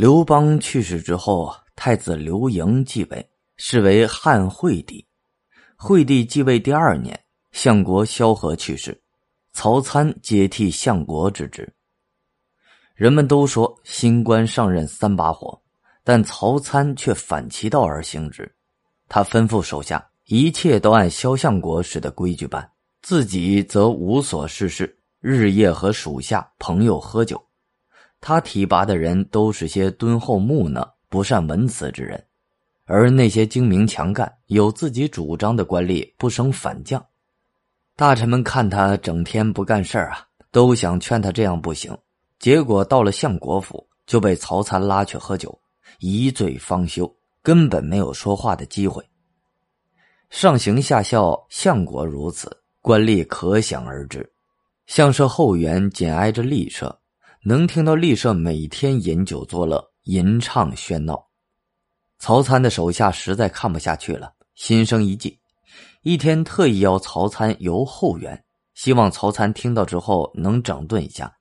刘邦去世之后，太子刘盈继位，是为汉惠帝。惠帝继位第二年，相国萧何去世，曹参接替相国之职。人们都说新官上任三把火，但曹参却反其道而行之。他吩咐手下一切都按萧相国时的规矩办，自己则无所事事，日夜和属下朋友喝酒。他提拔的人都是些敦厚木讷、不善文辞之人，而那些精明强干、有自己主张的官吏不生反将。大臣们看他整天不干事啊，都想劝他这样不行。结果到了相国府，就被曹参拉去喝酒，一醉方休。根本没有说话的机会。上行下效，相国如此，官吏可想而知。相社后园紧挨着吏社，能听到丽舍每天饮酒作乐、吟唱喧闹。曹参的手下实在看不下去了，心生一计，一天特意邀曹参游后园，希望曹参听到之后能整顿一下。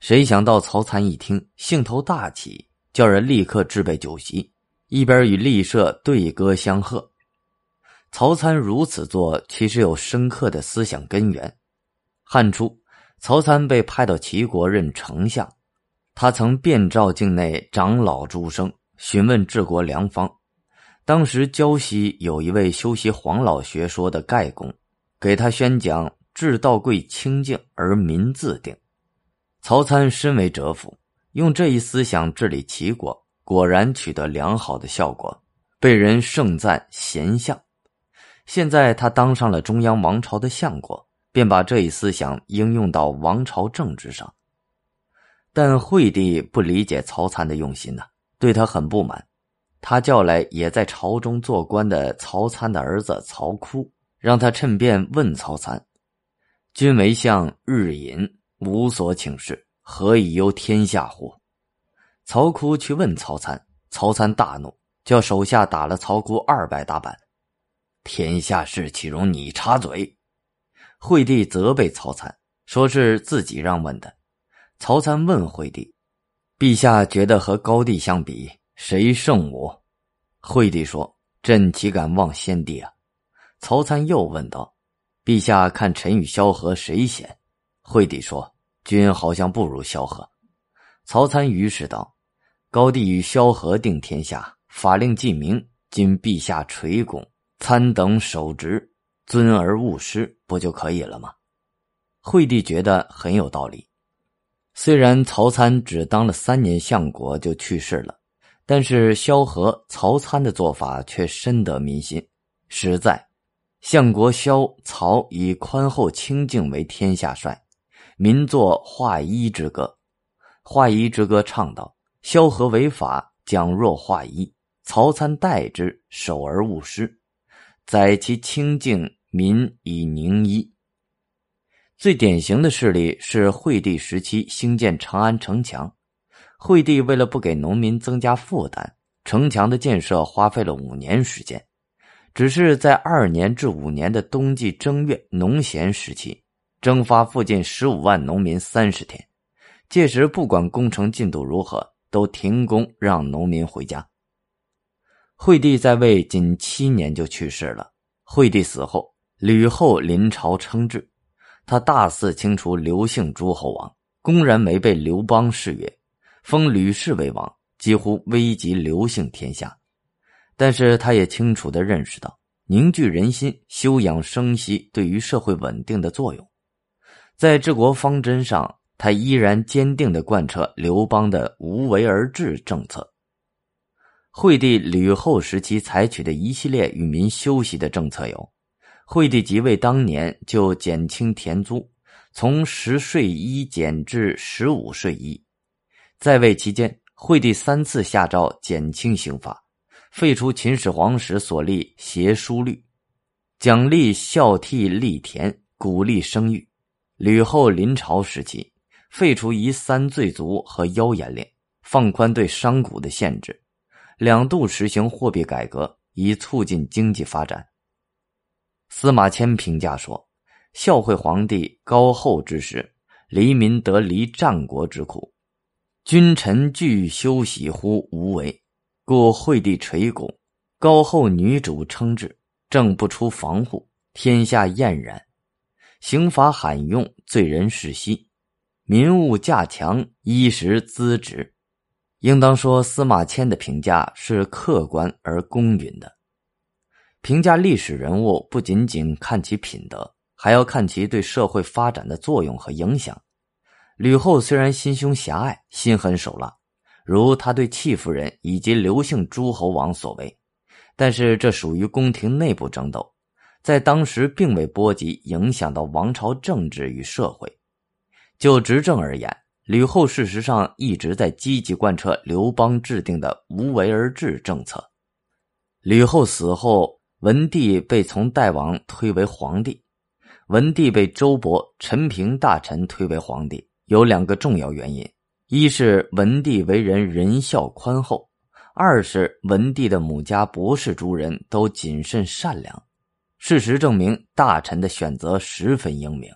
谁想到曹参一听，兴头大起，叫人立刻置备酒席。一边与立舍对歌相和，曹参如此做，其实有深刻的思想根源。汉初，曹参被派到齐国任丞相，他曾遍召境内长老诸生，询问治国良方。当时胶西有一位修习黄老学说的盖公，给他宣讲“治道贵清净而民自定”。曹参身为哲夫，用这一思想治理齐国。果然取得良好的效果，被人盛赞贤相。现在他当上了中央王朝的相国，便把这一思想应用到王朝政治上。但惠帝不理解曹参的用心呐，对他很不满。他叫来也在朝中做官的曹参的儿子曹窟，让他趁便问曹参：“君为相，日饮，无所请示，何以忧天下乎？”曹窟去问曹参，曹参大怒，叫手下打了曹窟二百大板。天下事岂容你插嘴？惠帝责备曹参，说是自己让问的。曹参问惠帝：“陛下觉得和高帝相比，谁胜我？”惠帝说：“朕岂敢忘先帝啊？”曹参又问道：“陛下看臣与萧何谁贤？”惠帝说：“君好像不如萧何。”曹参于是道。高帝与萧何定天下，法令既明，今陛下垂拱，参等守职，尊而勿失，不就可以了吗？惠帝觉得很有道理。虽然曹参只当了三年相国就去世了，但是萧何、曹参的做法却深得民心。实在，相国萧、曹以宽厚清静为天下帅，民作画一之歌。画一之歌唱道。萧何为法，讲若化一；曹参代之，守而勿失。载其清净，民以宁一。最典型的事例是惠帝时期兴建长安城墙。惠帝为了不给农民增加负担，城墙的建设花费了五年时间。只是在二年至五年的冬季正月农闲时期，征发附近十五万农民三十天。届时不管工程进度如何。都停工，让农民回家。惠帝在位仅七年就去世了。惠帝死后，吕后临朝称制，他大肆清除刘姓诸侯王，公然违背刘邦誓约，封吕氏为王，几乎危及刘姓天下。但是他也清楚的认识到凝聚人心、休养生息对于社会稳定的作用，在治国方针上。他依然坚定的贯彻刘邦的无为而治政策。惠帝吕后时期采取的一系列与民休息的政策有：惠帝即位当年就减轻田租，从十税一减至十五税一；在位期间，惠帝三次下诏减轻刑罚，废除秦始皇时所立邪书律，奖励孝悌立田，鼓励生育。吕后临朝时期。废除夷三罪族和妖言令，放宽对商贾的限制，两度实行货币改革，以促进经济发展。司马迁评价说：“孝惠皇帝高厚之时，黎民得离战国之苦。”君臣俱休息乎无为，故惠帝垂拱，高后女主称制，政不出防护，天下晏然。刑罚罕用，罪人世息，民物价强，衣食资止。应当说，司马迁的评价是客观而公允的。评价历史人物，不仅仅看其品德，还要看其对社会发展的作用和影响。吕后虽然心胸狭隘、心狠手辣，如他对戚夫人以及刘姓诸侯王所为，但是这属于宫廷内部争斗。在当时并未波及影响到王朝政治与社会。就执政而言，吕后事实上一直在积极贯彻刘邦制定的无为而治政策。吕后死后，文帝被从代王推为皇帝。文帝被周勃、陈平大臣推为皇帝，有两个重要原因：一是文帝为人仁孝宽厚；二是文帝的母家博士诸人都谨慎善良。事实证明，大臣的选择十分英明。